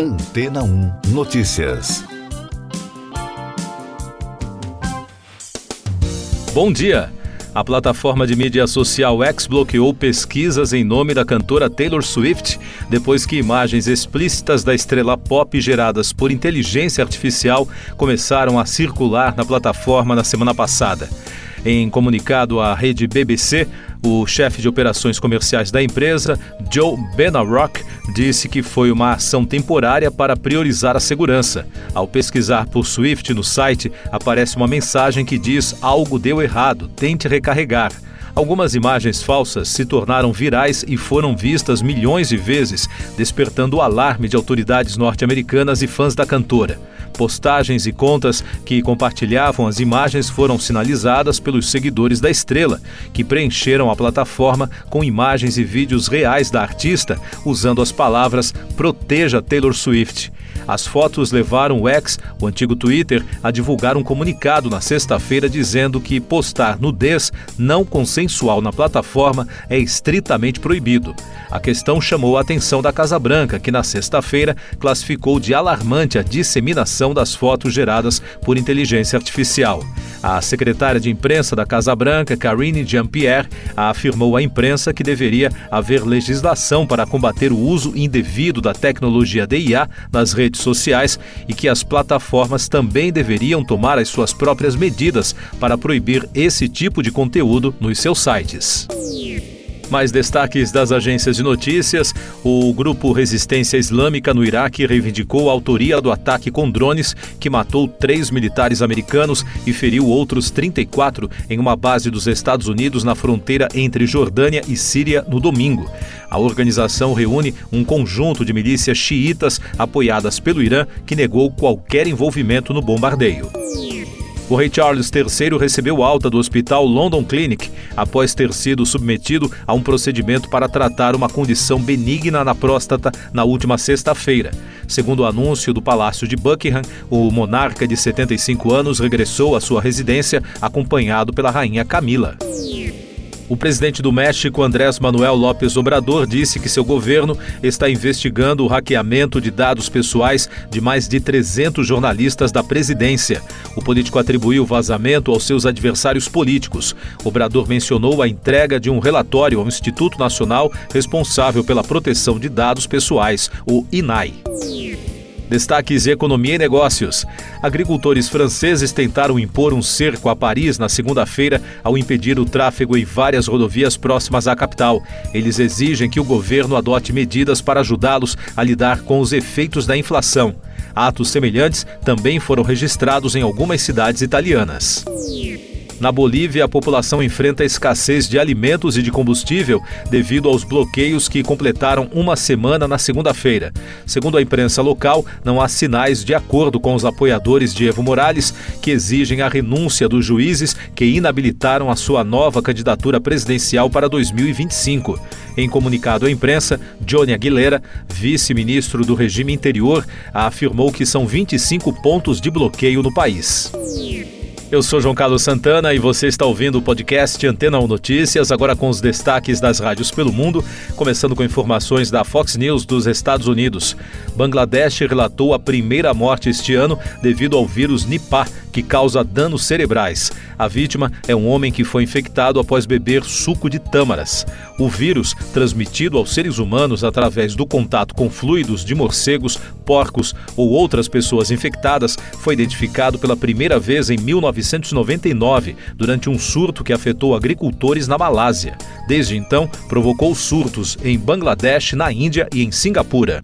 Antena 1 Notícias. Bom dia. A plataforma de mídia social X bloqueou pesquisas em nome da cantora Taylor Swift depois que imagens explícitas da estrela pop geradas por inteligência artificial começaram a circular na plataforma na semana passada. Em comunicado à rede BBC, o chefe de operações comerciais da empresa, Joe Benarrock, disse que foi uma ação temporária para priorizar a segurança. Ao pesquisar por Swift no site, aparece uma mensagem que diz algo deu errado, tente recarregar. Algumas imagens falsas se tornaram virais e foram vistas milhões de vezes, despertando o alarme de autoridades norte-americanas e fãs da cantora. Postagens e contas que compartilhavam as imagens foram sinalizadas pelos seguidores da estrela, que preencheram a plataforma com imagens e vídeos reais da artista, usando as palavras Proteja Taylor Swift. As fotos levaram o X, o antigo Twitter, a divulgar um comunicado na sexta-feira dizendo que postar nudez não consensual na plataforma é estritamente proibido. A questão chamou a atenção da Casa Branca, que na sexta-feira classificou de alarmante a disseminação das fotos geradas por inteligência artificial. A secretária de imprensa da Casa Branca, Karine Jean-Pierre, afirmou à imprensa que deveria haver legislação para combater o uso indevido da tecnologia DIA nas redes sociais e que as plataformas também deveriam tomar as suas próprias medidas para proibir esse tipo de conteúdo nos seus sites. Mais destaques das agências de notícias: o grupo Resistência Islâmica no Iraque reivindicou a autoria do ataque com drones que matou três militares americanos e feriu outros 34 em uma base dos Estados Unidos na fronteira entre Jordânia e Síria no domingo. A organização reúne um conjunto de milícias xiitas apoiadas pelo Irã que negou qualquer envolvimento no bombardeio. O rei Charles III recebeu alta do hospital London Clinic após ter sido submetido a um procedimento para tratar uma condição benigna na próstata na última sexta-feira. Segundo o anúncio do Palácio de Buckingham, o monarca de 75 anos regressou à sua residência acompanhado pela rainha Camila. O presidente do México, Andrés Manuel López Obrador, disse que seu governo está investigando o hackeamento de dados pessoais de mais de 300 jornalistas da presidência. O político atribuiu o vazamento aos seus adversários políticos. Obrador mencionou a entrega de um relatório ao Instituto Nacional responsável pela proteção de dados pessoais, o INAI. Destaques Economia e Negócios. Agricultores franceses tentaram impor um cerco a Paris na segunda-feira ao impedir o tráfego em várias rodovias próximas à capital. Eles exigem que o governo adote medidas para ajudá-los a lidar com os efeitos da inflação. Atos semelhantes também foram registrados em algumas cidades italianas. Na Bolívia, a população enfrenta escassez de alimentos e de combustível devido aos bloqueios que completaram uma semana na segunda-feira. Segundo a imprensa local, não há sinais de acordo com os apoiadores de Evo Morales, que exigem a renúncia dos juízes que inabilitaram a sua nova candidatura presidencial para 2025. Em comunicado à imprensa, Johnny Aguilera, vice-ministro do regime interior, afirmou que são 25 pontos de bloqueio no país. Eu sou João Carlos Santana e você está ouvindo o podcast Antena 1 Notícias, agora com os destaques das rádios pelo mundo, começando com informações da Fox News dos Estados Unidos. Bangladesh relatou a primeira morte este ano devido ao vírus Nipah, que causa danos cerebrais. A vítima é um homem que foi infectado após beber suco de tâmaras. O vírus, transmitido aos seres humanos através do contato com fluidos de morcegos, porcos ou outras pessoas infectadas, foi identificado pela primeira vez em 1999, durante um surto que afetou agricultores na Malásia. Desde então, provocou surtos em Bangladesh, na Índia e em Singapura.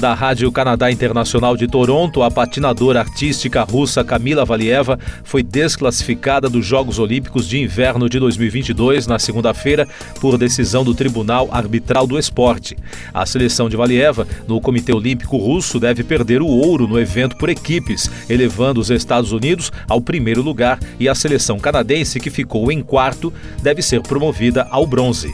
Da Rádio Canadá Internacional de Toronto, a patinadora artística russa Kamila Valieva foi desclassificada dos Jogos Olímpicos de Inverno de 2022 na segunda-feira por decisão do Tribunal Arbitral do Esporte. A seleção de Valieva no Comitê Olímpico Russo deve perder o ouro no evento por equipes, elevando os Estados Unidos ao primeiro lugar e a seleção canadense, que ficou em quarto, deve ser promovida ao bronze.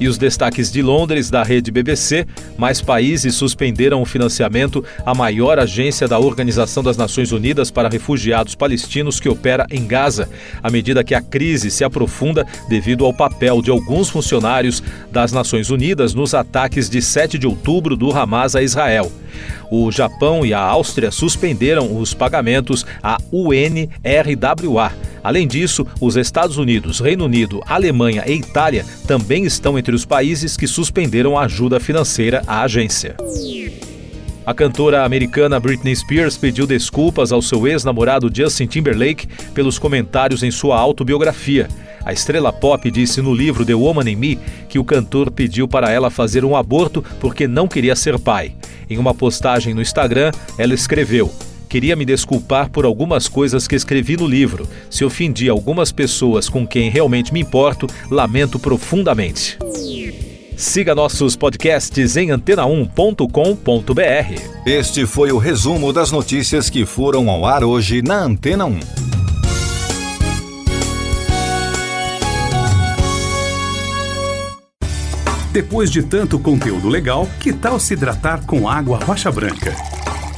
E os destaques de Londres da rede BBC: mais países suspenderam o financiamento à maior agência da Organização das Nações Unidas para Refugiados Palestinos que opera em Gaza, à medida que a crise se aprofunda devido ao papel de alguns funcionários das Nações Unidas nos ataques de 7 de outubro do Hamas a Israel. O Japão e a Áustria suspenderam os pagamentos à UNRWA. Além disso, os Estados Unidos, Reino Unido, Alemanha e Itália também estão entre os países que suspenderam a ajuda financeira à agência. A cantora americana Britney Spears pediu desculpas ao seu ex-namorado Justin Timberlake pelos comentários em sua autobiografia. A estrela pop disse no livro The Woman in Me que o cantor pediu para ela fazer um aborto porque não queria ser pai. Em uma postagem no Instagram, ela escreveu: Queria me desculpar por algumas coisas que escrevi no livro. Se ofendi algumas pessoas com quem realmente me importo, lamento profundamente. Siga nossos podcasts em antena1.com.br. Este foi o resumo das notícias que foram ao ar hoje na Antena 1. Depois de tanto conteúdo legal, que tal se hidratar com água rocha branca?